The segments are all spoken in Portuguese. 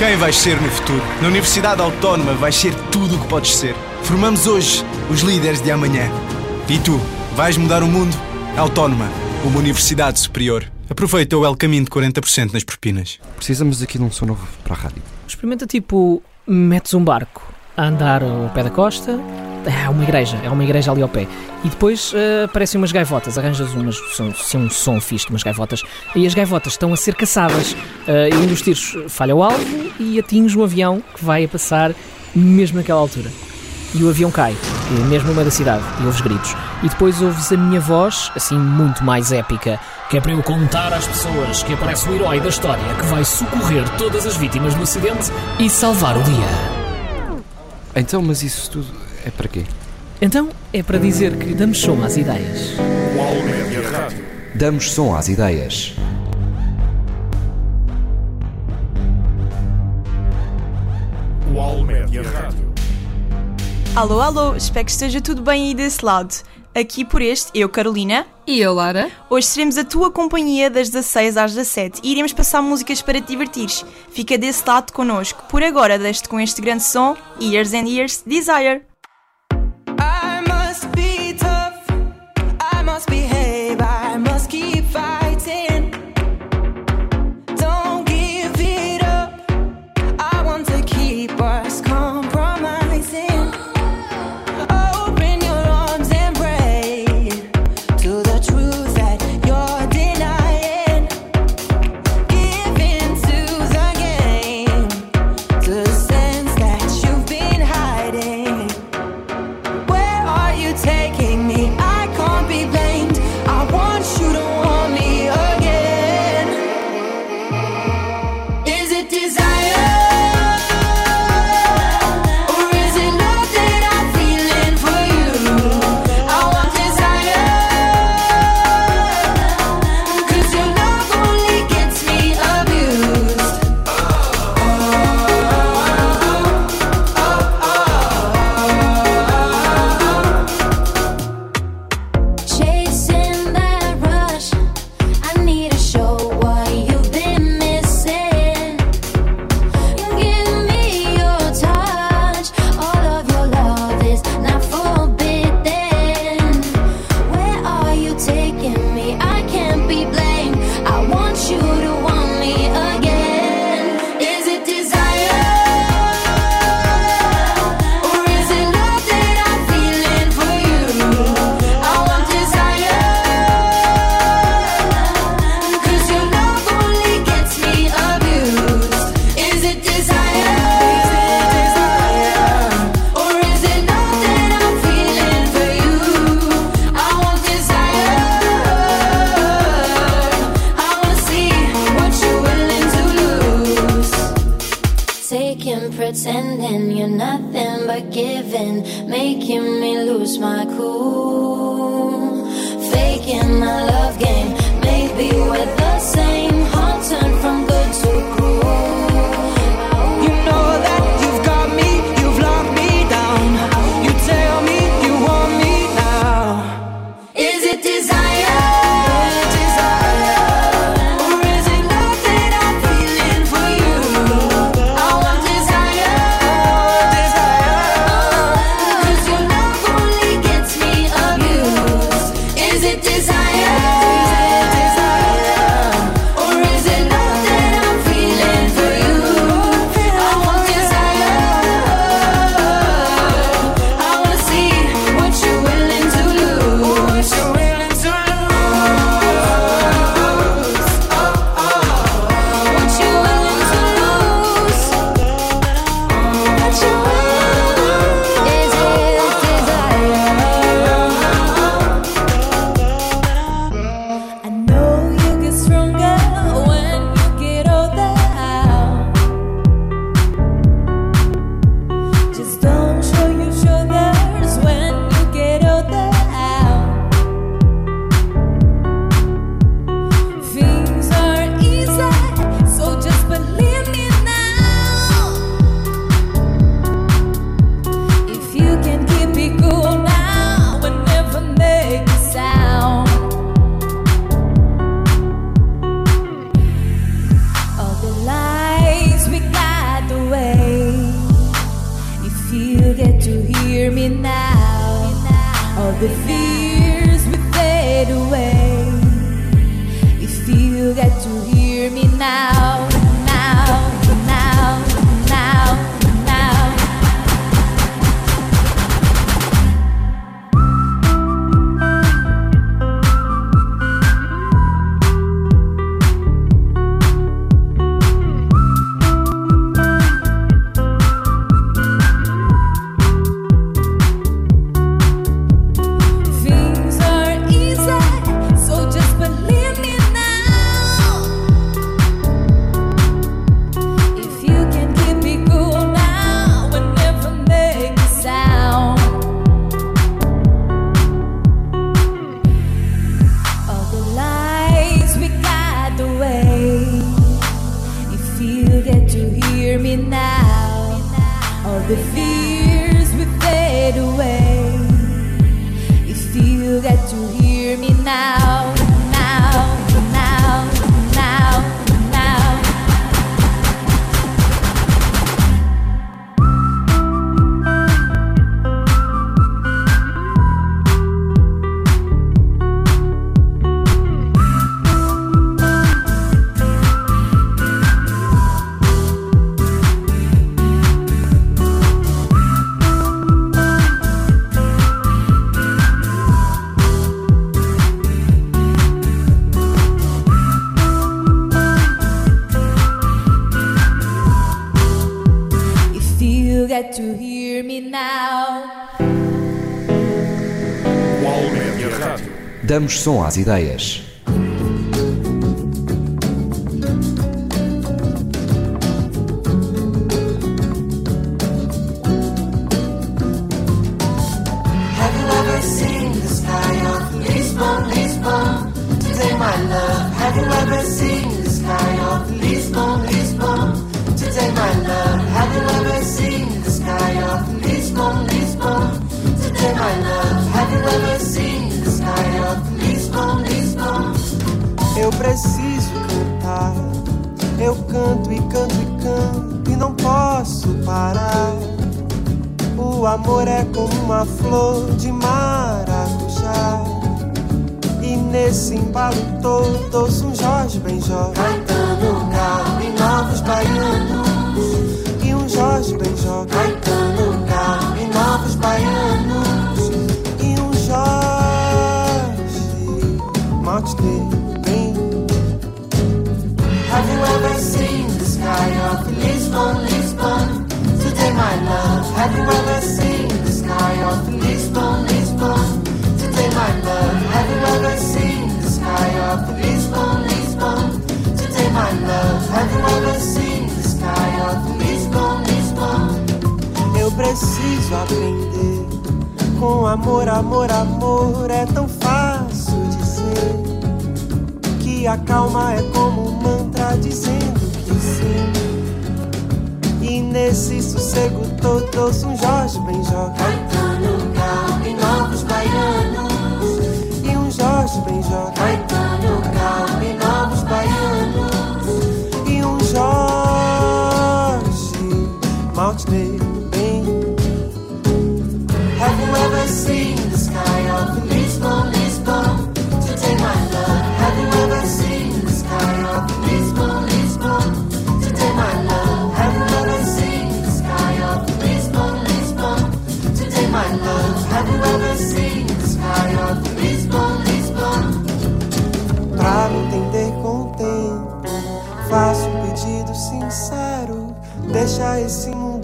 Quem vais ser no futuro? Na Universidade Autónoma vais ser tudo o que podes ser. Formamos hoje os líderes de amanhã. E tu, vais mudar o mundo? Autónoma, uma universidade superior. Aproveita o El Caminho de 40% nas propinas. Precisamos aqui de um som novo para a rádio. Experimenta tipo, metes um barco a andar ao pé da costa, é uma igreja, é uma igreja ali ao pé. E depois uh, aparecem umas gaivotas, arranjas umas, som, sim, um som fixe de umas gaivotas, e as gaivotas estão a ser caçadas. Uh, e um dos tiros falha o alvo e atinge um avião que vai a passar mesmo naquela altura. E o avião cai, mesmo no meio da cidade, e ouves gritos. E depois ouves a minha voz, assim muito mais épica, que é para eu contar às pessoas que aparece o herói da história que vai socorrer todas as vítimas do acidente e salvar o dia. Então, mas isso tudo é para quê? Então é para dizer que damos som às ideias. Damos som às ideias. Alô, alô, espero que esteja tudo bem aí desse lado. Aqui por este, eu, Carolina. E eu, Lara. Hoje seremos a tua companhia das 16 às 17 e iremos passar músicas para te divertires. Fica desse lado connosco. Por agora, deixo-te com este grande som, Years and Years Desire. aku that to hear me now. Damos som às ideias.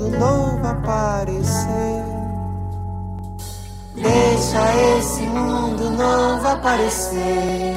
rosto novo aparecer. Deixa esse mundo novo aparecer.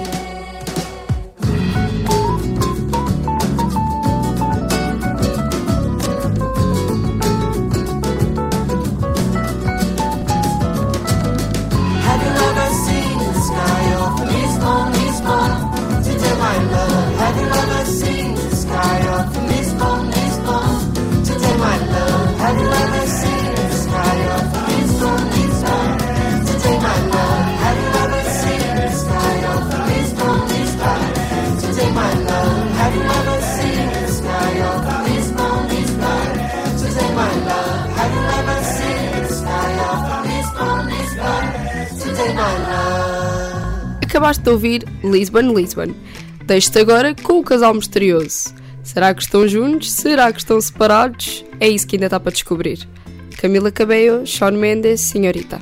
acabaste de ouvir Lisbon, Lisbon. Deixo-te agora com o casal misterioso. Será que estão juntos? Será que estão separados? É isso que ainda está para descobrir. Camila Cabello, Sean Mendes, Senhorita.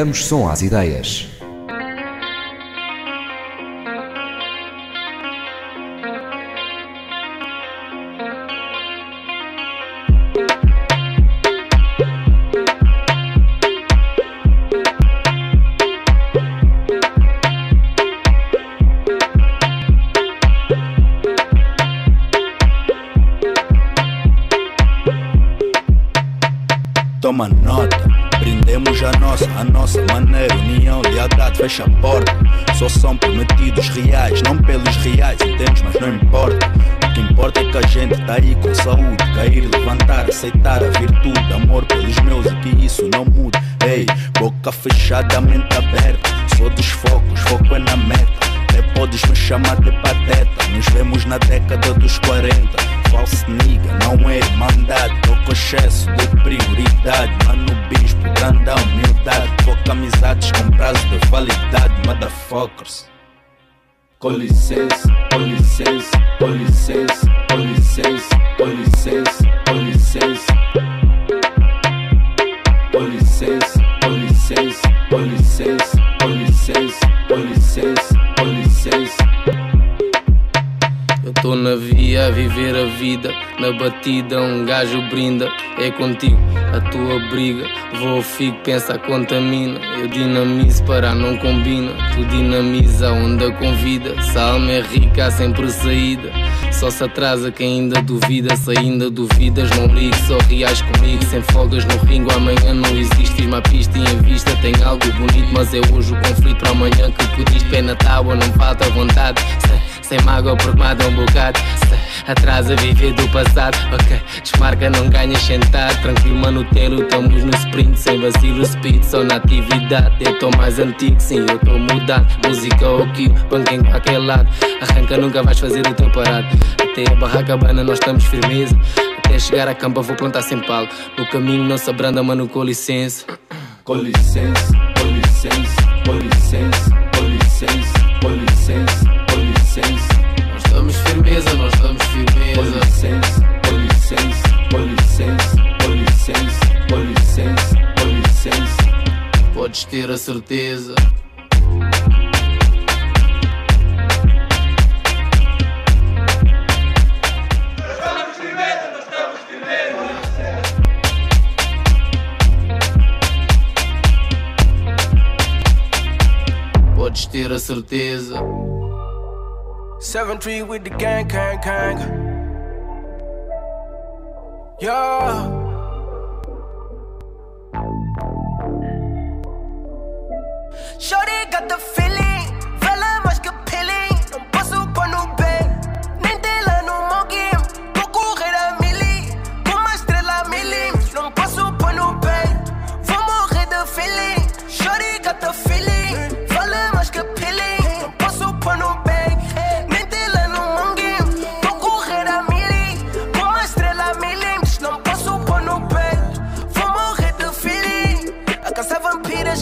Damos som às ideias. Fecha a porta. Só são prometidos reais, não pelos reais, entendes, mas não importa. O que importa é que a gente tá aí com saúde, cair, levantar, aceitar a virtude, amor pelos meus e que isso não mude. Ei, boca fechada, mente aberta, sou dos focos, foco é na meta. Até podes me chamar de pateta, nos vemos na década dos 40. False nigga, não é irmandade, tô com excesso de prioridade. Mano, bispo, grande humildade, foca amizades com prazo de validade, motherfuckers. Com licença, com licença, com licença, com licença, com licença, com licença. Com licença, com licença, com licença, tô na via a viver a vida, na batida um gajo brinda, é contigo a tua briga. Vou fico, pensa, contamina. Eu dinamizo para não combina. Tu dinamiza a onda convida. Se a alma é rica, há sempre saída. Só se atrasa quem ainda duvida. Se ainda duvidas, não ligue, só reais comigo. Sem folgas no ringo, amanhã não existe. Fiz uma pista em vista tem algo bonito, mas é hoje o conflito para amanhã que pediste. Pé na tábua, não falta vontade. Sem mágoa, porque mata um bocado. Se atrasa viver do passado, ok. Desmarca, não ganhas sentado. Tranquilo, mano, telo, estamos no sprint. Sem vacilo, speed, só na atividade. Eu tô mais antigo, sim, eu tô mudado. Música ou kill, banca em qualquer lado. Arranca, nunca vais fazer o teu parado. Até a barraca bana, nós estamos firmeza. Até chegar à campa, vou plantar sem palo. No caminho, não se abranda, mano, com licença. Com licença, com licença, com licença, com licença, com licença, licença. Nós estamos firmeza, nós estamos Com firmeza. licença, com licença, com licença, com licença, com licença, com licença. Podes ter a certeza. Podes ter a certeza. 7-3 with the gang, gang, gang. Yeah. Shorty got the feeling,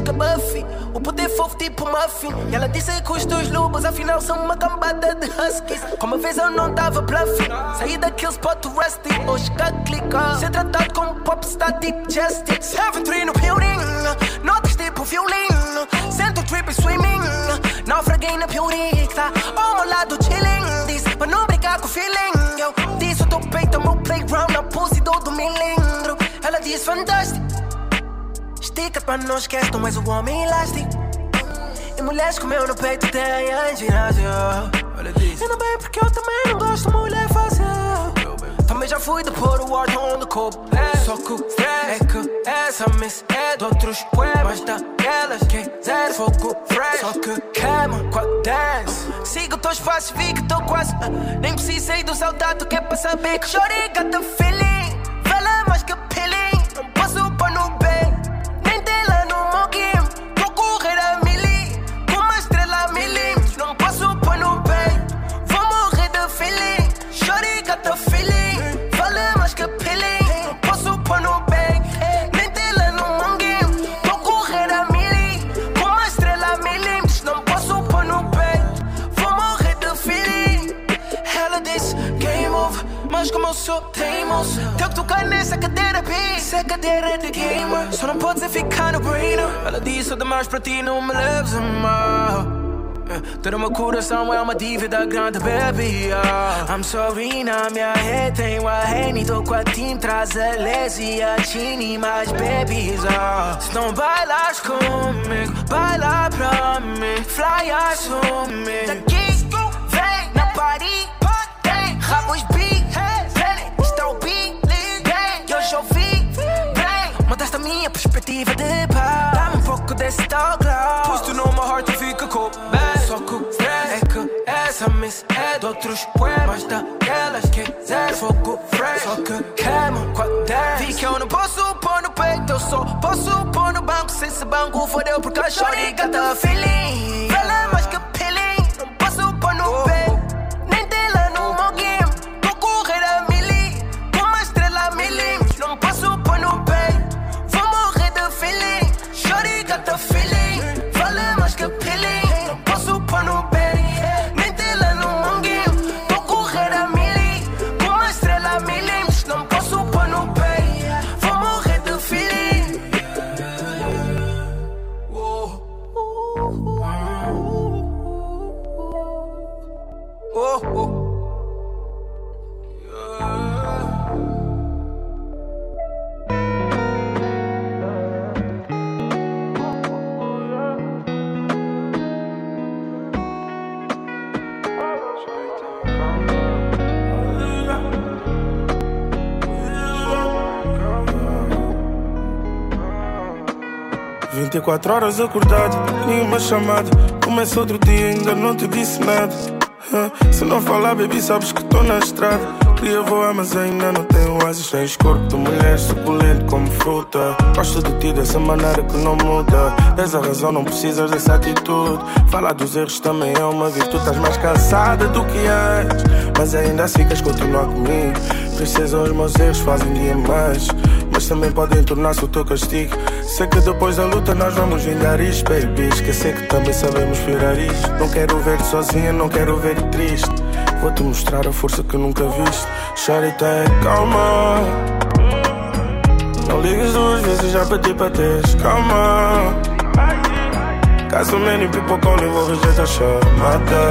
que Buffy O poder fofo tipo muffin E ela disse que os dois lobos afinal são uma cambada de huskies. Como uma vez eu não tava bluffing Saí daquele spot rusty Hoje cá clica Ser tratado como popstar deep justice. 7-3 no building Notas tipo violino Sento trip e swimming. Naufraguei na piorita Ao meu lado chilling. Disse pra não brincar com feeling Eu disse o teu peito é meu playground. Na pose do milindro Ela disse fantástico Estica pra não esquece, tu és o homem elástico. E mulheres comeu no peito tem em ginásio. Olha disso. Ainda bem porque eu também não gosto de mulher fácil. Também já fui de pôr o ordem no corpo. Só que o é que essa miss é de outros poemas daquelas que zero fogo fresh. Só que queima com a dance. Sigo teus passos, vi que tô quase. ah, nem precisei do saudade que é pra saber que chorei, got the Tenho que tocar nessa cadeira, B Essa cadeira de gamer. Só não ser ficar no brainer Ela disse demais para ti, não me leves a mal Eh, Todo meu coração é uma dívida grande, baby. I'm sorry, na minha rede tenho a Henny Tô com a team, traz a Les a Chini Mais babies, ah. Se não bailas comigo, baila pra mim Fly, assume Daqui, fogo fresh Só que queima com a dance Vi que eu não posso pôr no peito Eu só posso pôr no banco Se esse banco fodeu porque a shorty got the feeling. Ela 24 horas acordado, nenhuma chamada. Começa outro dia, ainda não te disse nada. Se não falar, baby, sabes que tô na estrada. Queria voar, mas ainda não tenho asas. Tens corpo de mulher, suculento como fruta. Gosto de ti dessa maneira que não muda. És a razão, não precisas dessa atitude. Falar dos erros também é uma virtude. Estás mais cansada do que antes, mas ainda assim queres continuar comigo. Princesa, os meus erros fazem dia mais. Mas também podem tornar-se o teu castigo. Sei que depois da luta nós vamos vingar isto, baby. Esquecer que também sabemos virar isto. Não quero ver-te sozinha, não quero ver-te triste. Vou-te mostrar a força que nunca viste. Tem calma. Não ligas duas vezes, já pedi para teres calma. Caso many people calling, vou rejeitar a chamada.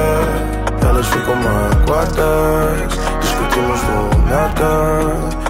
Elas ficam magoadas. Discutimos do nada.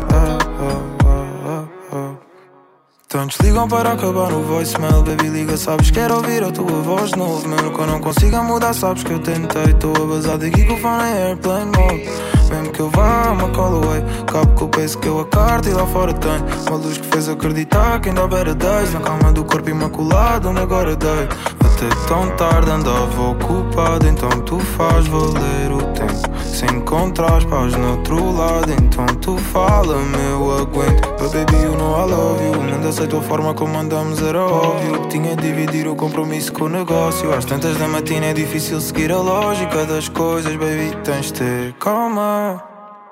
Tantos ligam para acabar no voicemail Baby liga, sabes, quero ouvir a tua voz de novo Mesmo que eu não consiga mudar, sabes que eu tentei Tô a bazar daqui com o fone em airplane mode. Mesmo que eu vá, uma call away. Cabo que eu penso que eu a carta e lá fora tenho Uma luz que fez acreditar que ainda better days Na calma do corpo imaculado, onde agora dei. Até tão tarde andava ocupado Então tu faz valer o tempo Se encontras paz no outro lado Então tu fala-me, eu aguento. But baby, you know I love you. O mundo aceitou a forma como andamos, era óbvio. Que tinha de dividir o compromisso com o negócio. Às tantas da matina é difícil seguir a lógica das coisas Baby, tens de ter calma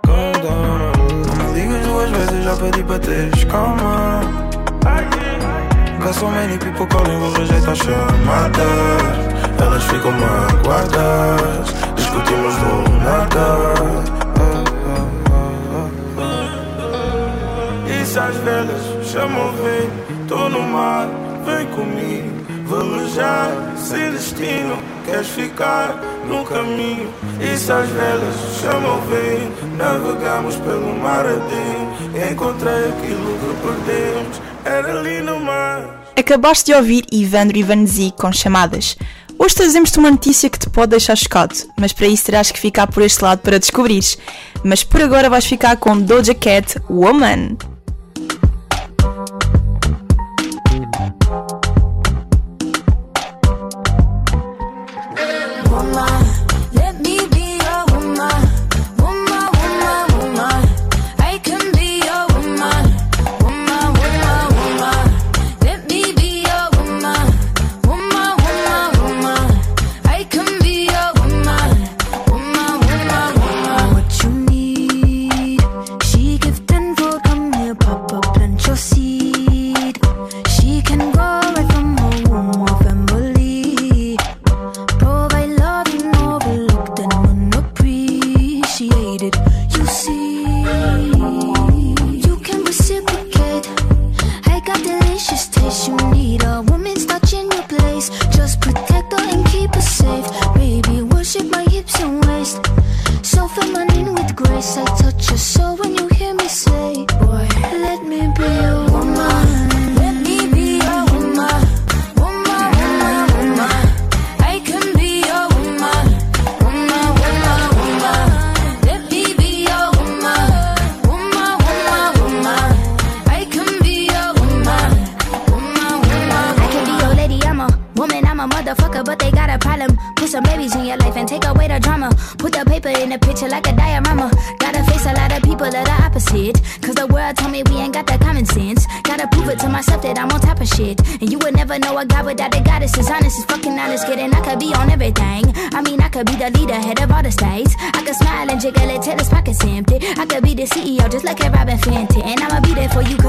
Calm down. Não me ligas duas vezes, já pedi para teres calma. Got so many people calling, vou rejeitar chamadas. Elas ficam magoadas Discutimos do nada Isso às velas chamam vem Tô no mar, vem comigo. Velejar, sem destino. Queres ficar no caminho? Isso às velas chamam vem Navegamos pelo mar adentro Encontrei aquilo que perdemos. Era ali no mar Acabaste de ouvir Ivandro Ivanzi com chamadas. Hoje trazemos-te uma notícia que te pode deixar chocado, mas para isso terás que ficar por este lado para descobrires. Mas por agora vais ficar com Doja Cat Woman.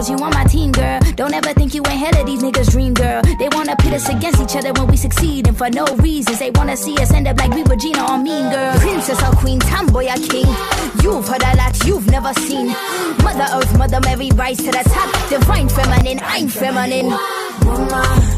cause you on my team, girl. Don't ever think you ain't hell of these niggas' dream, girl. They wanna pit us against each other when we succeed, and for no reasons. They wanna see us end up like we Regina or Mean Girl. Princess or queen, tomboy or king. You've heard a lot you've never seen. Mother Earth, Mother Mary, rise to the top. Divine feminine, I'm feminine. Woman.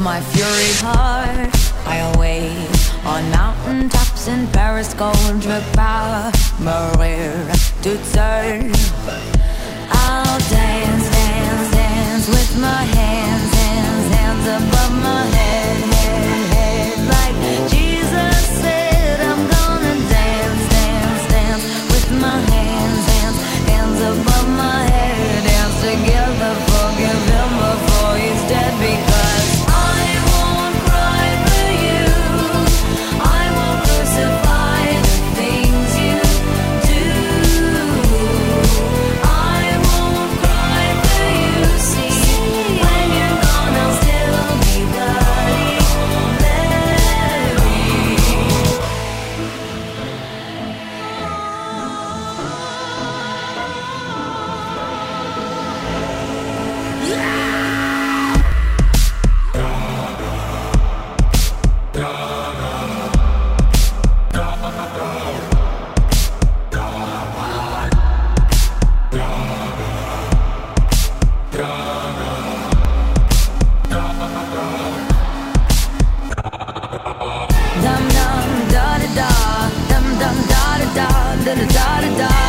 my fury heart. I await on mountain tops in Paris, gold, Maria, to turn And da da da da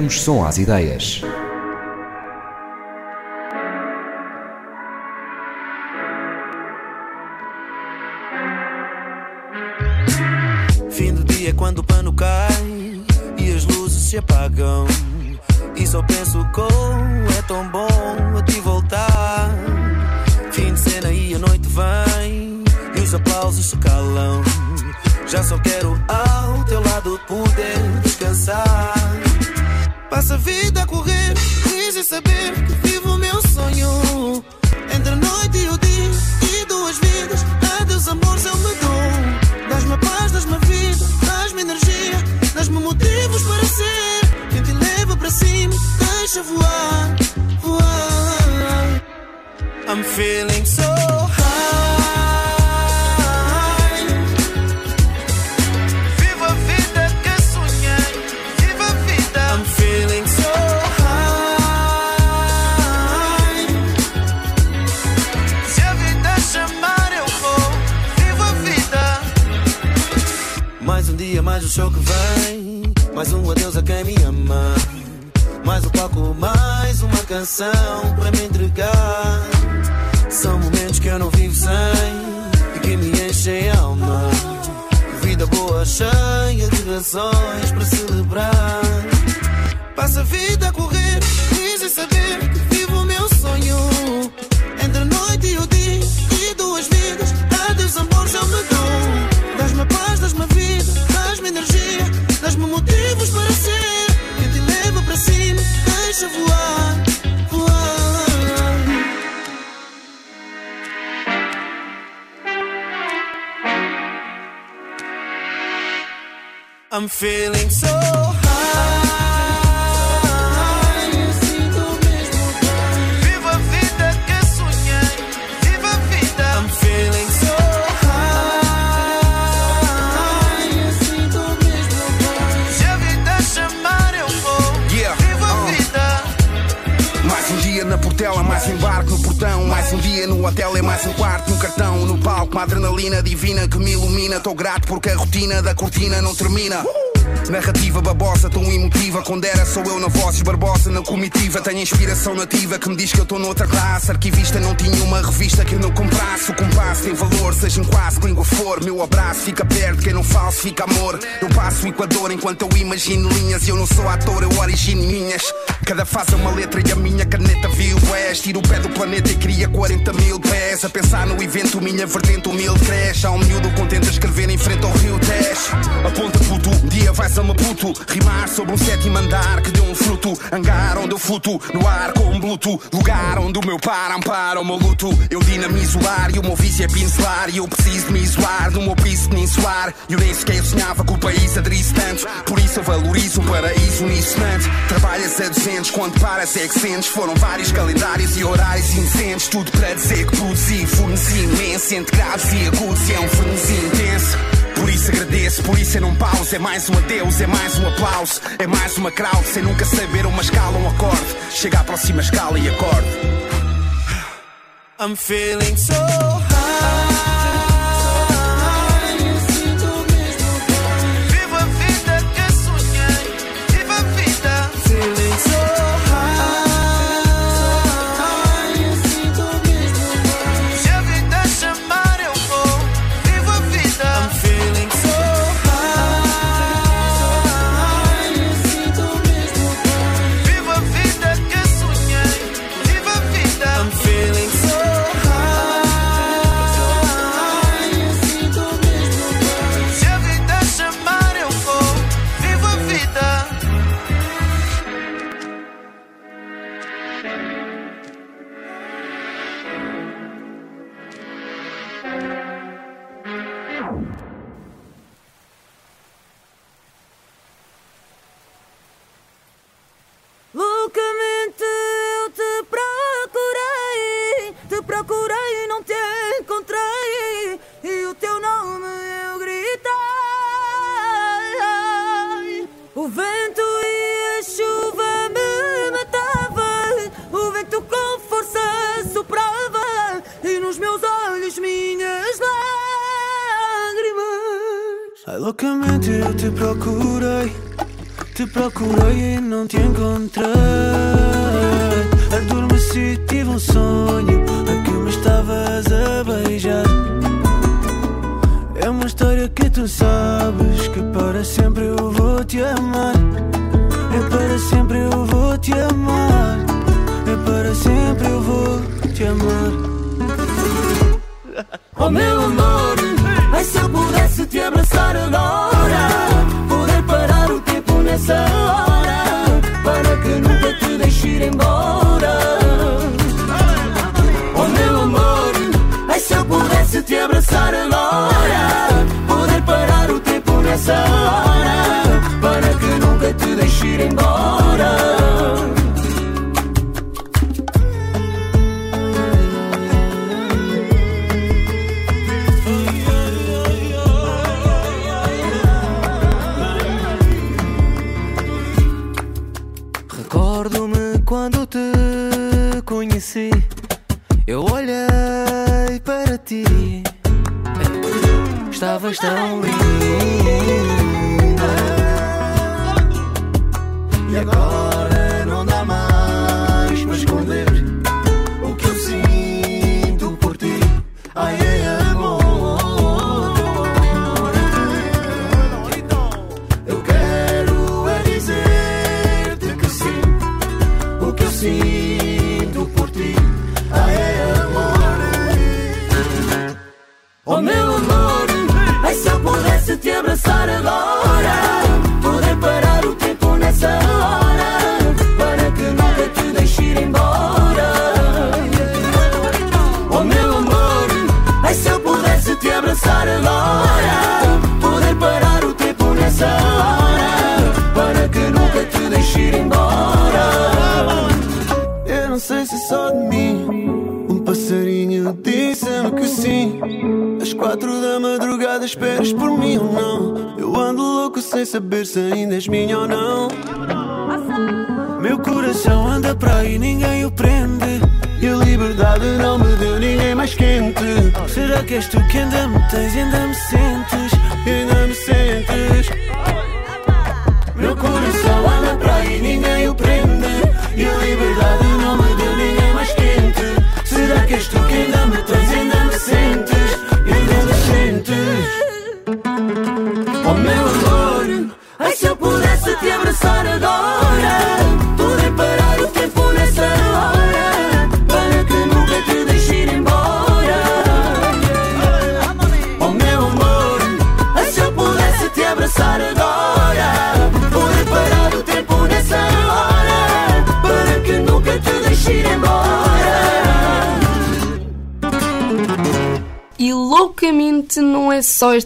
Damos som às ideias. Feeling so high. Viva a vida que sonhei, viva a vida. I'm feeling so high. Se a vida chamar, eu vou, viva a vida. Mais um dia, mais um show que vem. Mais um adeus a quem me ama. Mais um palco, mais uma canção para me entregar. São momentos que eu não vivo sem e que me enchem a alma. Vida boa, cheia de razões para celebrar. Passa a vida a correr, em saber que I'm feeling so hotel, é mais um quarto no cartão. No palco, uma adrenalina divina que me ilumina. Estou grato porque a rotina da cortina não termina. Narrativa babosa, tão emotiva. Quando era sou eu na voz e Barbosa na comitiva. Tenho inspiração nativa que me diz que eu estou noutra classe. Arquivista não tinha uma revista que eu não comprasse. O compasso tem valor, seja em quase que língua for. Meu abraço fica perto, quem não falsifica amor. Eu passo o Equador enquanto eu imagino linhas. Eu não sou ator, eu origino minhas. Cada fase é uma letra e a minha caneta viu és. Tiro o pé do planeta e cria 40 mil pés. A pensar no evento, minha vertente humilde cresce. Há um miúdo contente a escrever em frente ao rio Tejo. Aponta puto, um dia vais a Maputo. Rimar sobre um sétimo andar que deu um fruto. Hangar onde eu fluto, no ar com um bluto. Lugar onde o meu par ampara o meu luto. Eu dinamizo o ar e o meu vício é pincelar. E eu preciso de me isolar no meu piso peninsular. E eu nem sequer sonhava que o país aderisse tanto. Por isso eu valorizo um paraíso unissonante. Trabalhas a 200, quando paras é que sentes. Foram vários calendários e horários incêndios. Tudo para dizer que produzi, forneci imenso. Entre graves e agudos, e é um frenesi intenso. Por isso agradeço, por isso eu não pauso. É mais um adeus, é mais um aplauso. É mais uma crowd, sem nunca saber uma escala, um acorde. Chega à próxima escala e acorde. I'm feeling so high.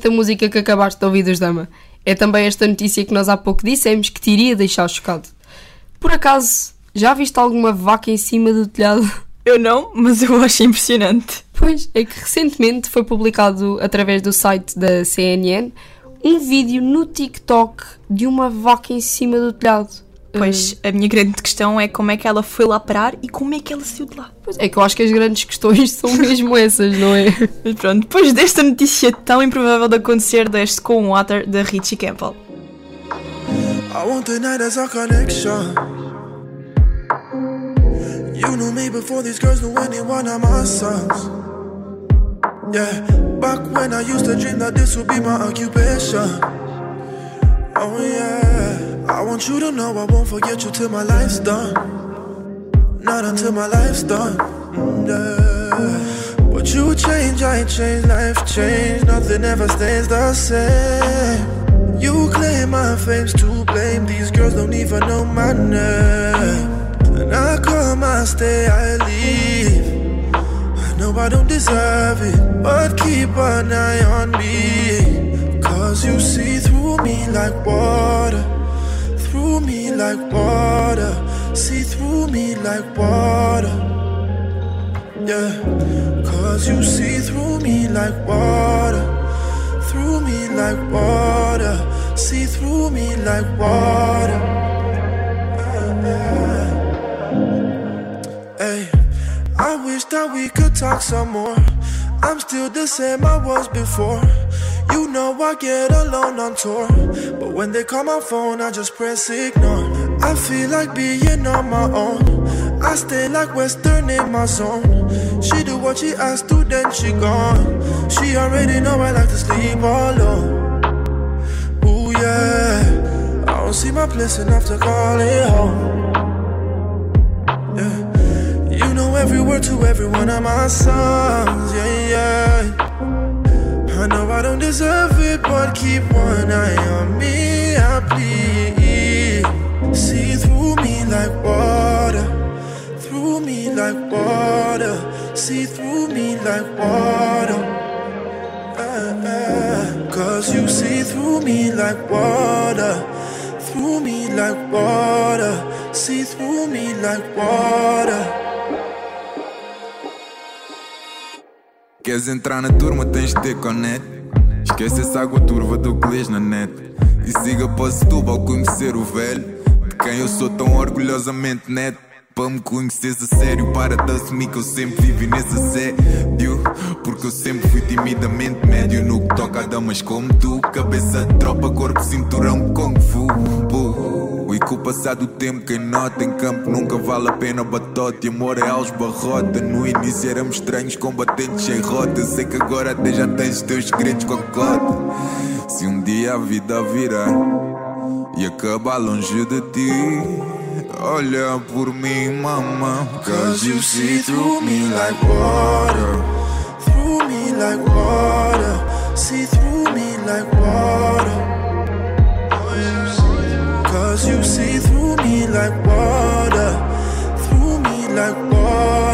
Esta música que acabaste de ouvir dos Dama. É também esta notícia que nós há pouco dissemos que te iria deixar chocado. Por acaso, já viste alguma vaca em cima do telhado? Eu não, mas eu acho impressionante. Pois, é que recentemente foi publicado através do site da CNN um vídeo no TikTok de uma vaca em cima do telhado. Pois, a minha grande questão é como é que ela foi lá parar e como é que ela saiu de lá. Pois é que eu acho que as grandes questões são mesmo essas, não é? Mas pronto, depois desta notícia tão improvável de acontecer, deste com Water da Richie Campbell. I want the night as our connection. You knew me before these girls knew anyone of my sons. Yeah, back when I used to dream that this would be my occupation. Oh yeah, I want you to know I won't forget you till my life's done. Not until my life's done. Mm, Yeah. But you change, I ain't changed, life changed. Nothing ever stays the same. You claim my fame's to blame. These girls don't even know my name. And I come, I stay, I leave. I know I don't deserve it, but keep an eye on me. Cause you see through me like water. Through me like water. See through me like water. Yeah. Cause you see through me like water. Through me like water. See through me like water. Hey, I wish that we could talk some more. I'm still the same I was before. You know I get alone on tour. But when they call my phone, I just press ignore. I feel like being on my own. I stay like Western in my zone. She do what she asked to, then she gone. She already know I like to sleep alone. Ooh yeah. I don't see my place enough to call it home. Every word to every one of my songs. Yeah, yeah. I know I don't deserve it, but keep one eye on me, I please. See through me like water, through me like water, see through me like water. Ah, ah. Cause you see through me like water, through me like water, see through me like water. Queres entrar na turma, tens de ter conect. Esquece essa água turva do que lês na net. E siga para Setúbal conhecer o velho. De quem eu sou tão orgulhosamente neto. Para me conheceres a sério, para de assumir que eu sempre vivi nesse assédio. Porque eu sempre fui timidamente médio no que toca a damas como tu. Cabeça de tropa, corpo, cinturão, kung fu. E com o passar do tempo, quem nota em campo nunca vale a pena batote. Amor é aos barrota. No início éramos estranhos, combatentes sem rota. Sei que agora até já tens teus segredos com a cota. Se um dia a vida virar e acabar longe de ti. Olha por mim, mama. Cause you see through me like water. Through me like water. See through me like water. Cause you see through me like water. Through me like water.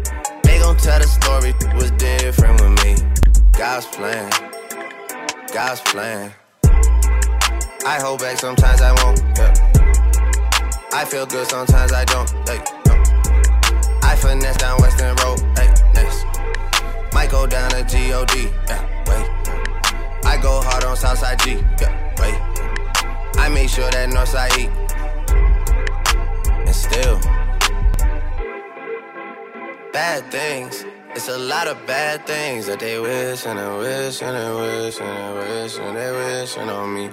Gon' tell the story was different with me. God's plan, God's plan. I hold back sometimes I won't. Yeah. I feel good sometimes I don't. Hey, no. I finesse down Western Road. Hey, next. Might go down to God. Yeah, wait. I go hard on Southside G. Yeah, wait. I make sure that Northside eat. And still, bad things. It's a lot of bad things that they wish and they wish and they wish and they wish and they wishing on me.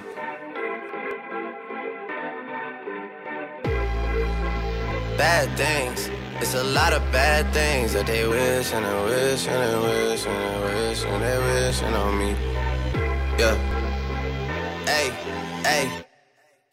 Bad things. It's a lot of bad things that they wish and they wish and they wish and they wish and they wishing on me. Yeah. Hey, hey.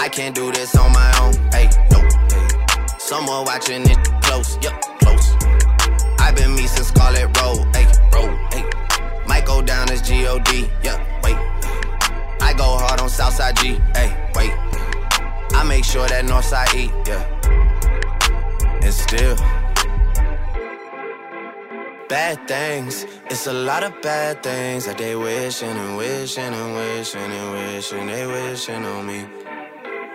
I can't do this on my own. Hey, no. Someone watching it close, yup, close. I've been me since Scarlet Road, hey, road, hey. Might go down as G-O-D, yeah, wait. I go hard on Southside G, hey, wait. I make sure that Northside E, yeah. And still, bad things. It's a lot of bad things that they wishing and wishing and wishing and wishing they wishing on me.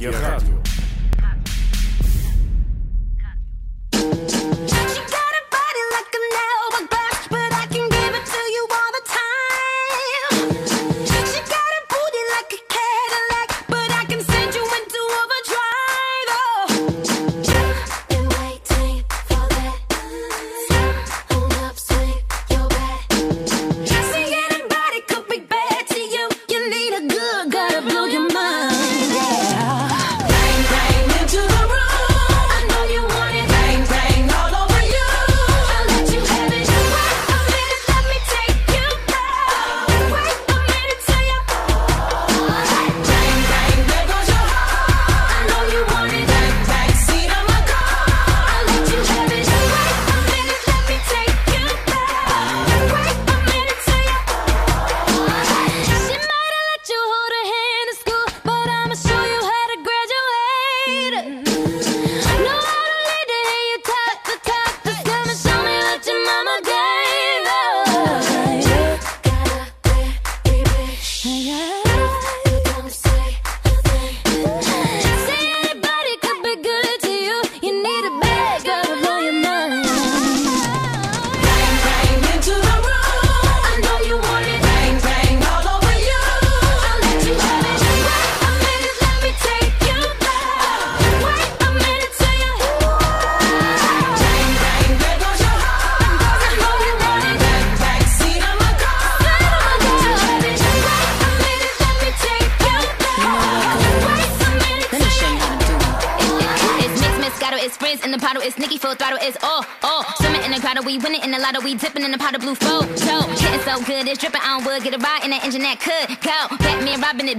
Almédia Rádio.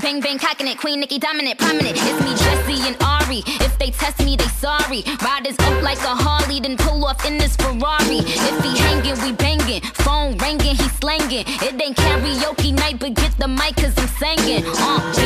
Bang bang cocking it, Queen Nicki dominant, prominent. It's me, Jesse and Ari. If they test me, they sorry. Riders up like a Harley, then pull off in this Ferrari. If he hanging, we banging. Phone ringing, he slanging. It ain't karaoke night, but get the mic, cause I'm singing. Uh,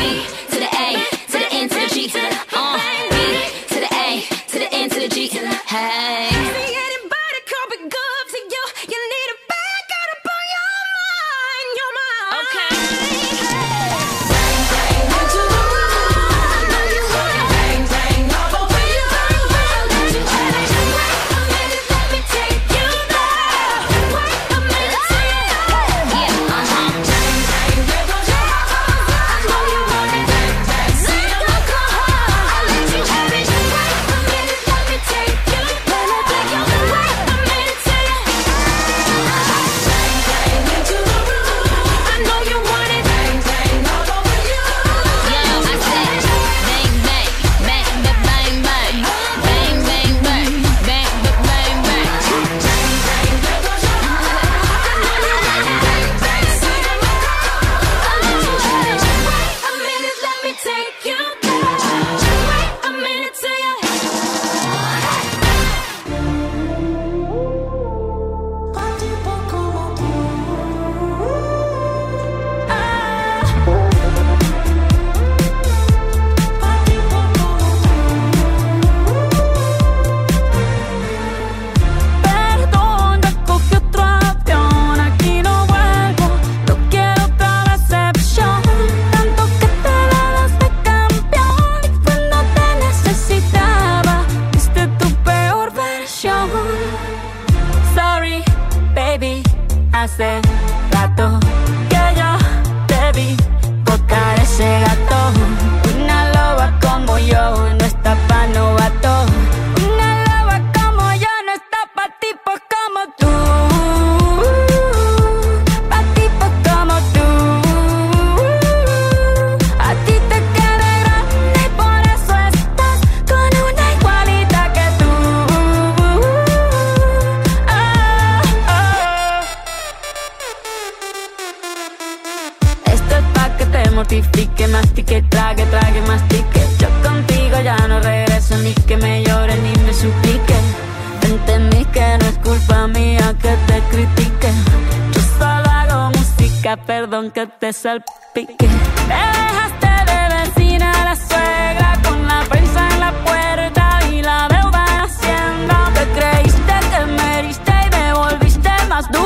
perdón que te salpique. Te dejaste de vecina la suegra con la prensa en la puerta y la deuda en hacienda. Te creíste que me heriste y me volviste más dura.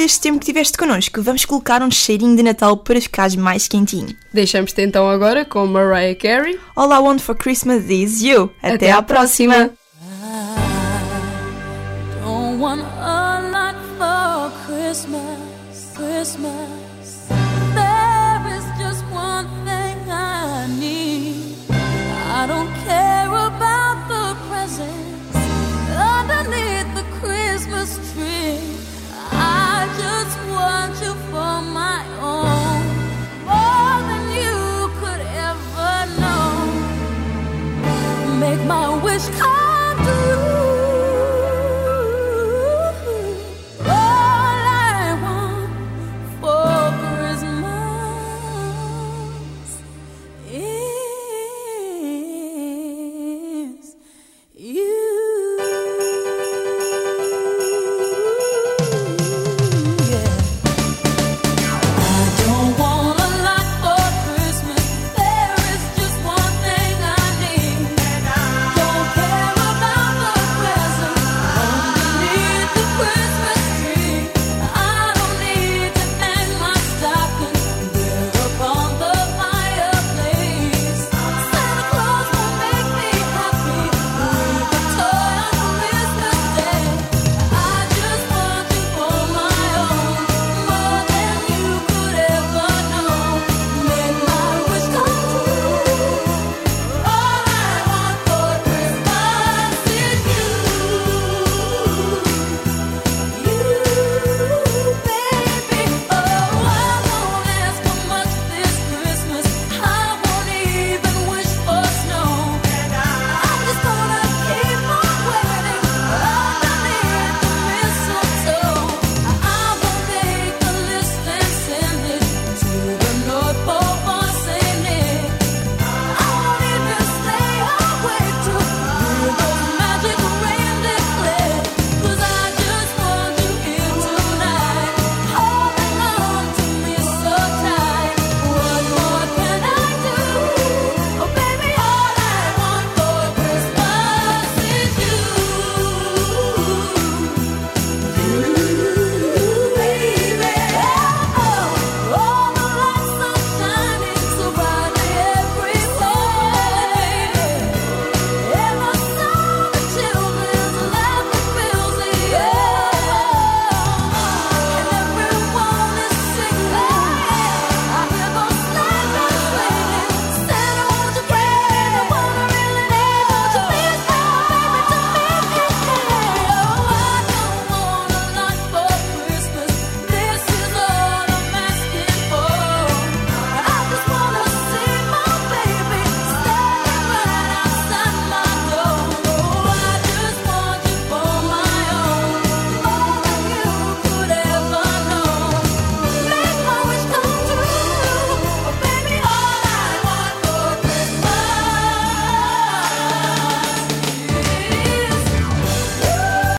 Este tempo que tiveste connosco, vamos colocar um cheirinho de Natal para ficares mais quentinho. Deixamos-te então agora com Mariah Carey. All I Want for Christmas is You. Até, Até à à próxima. You could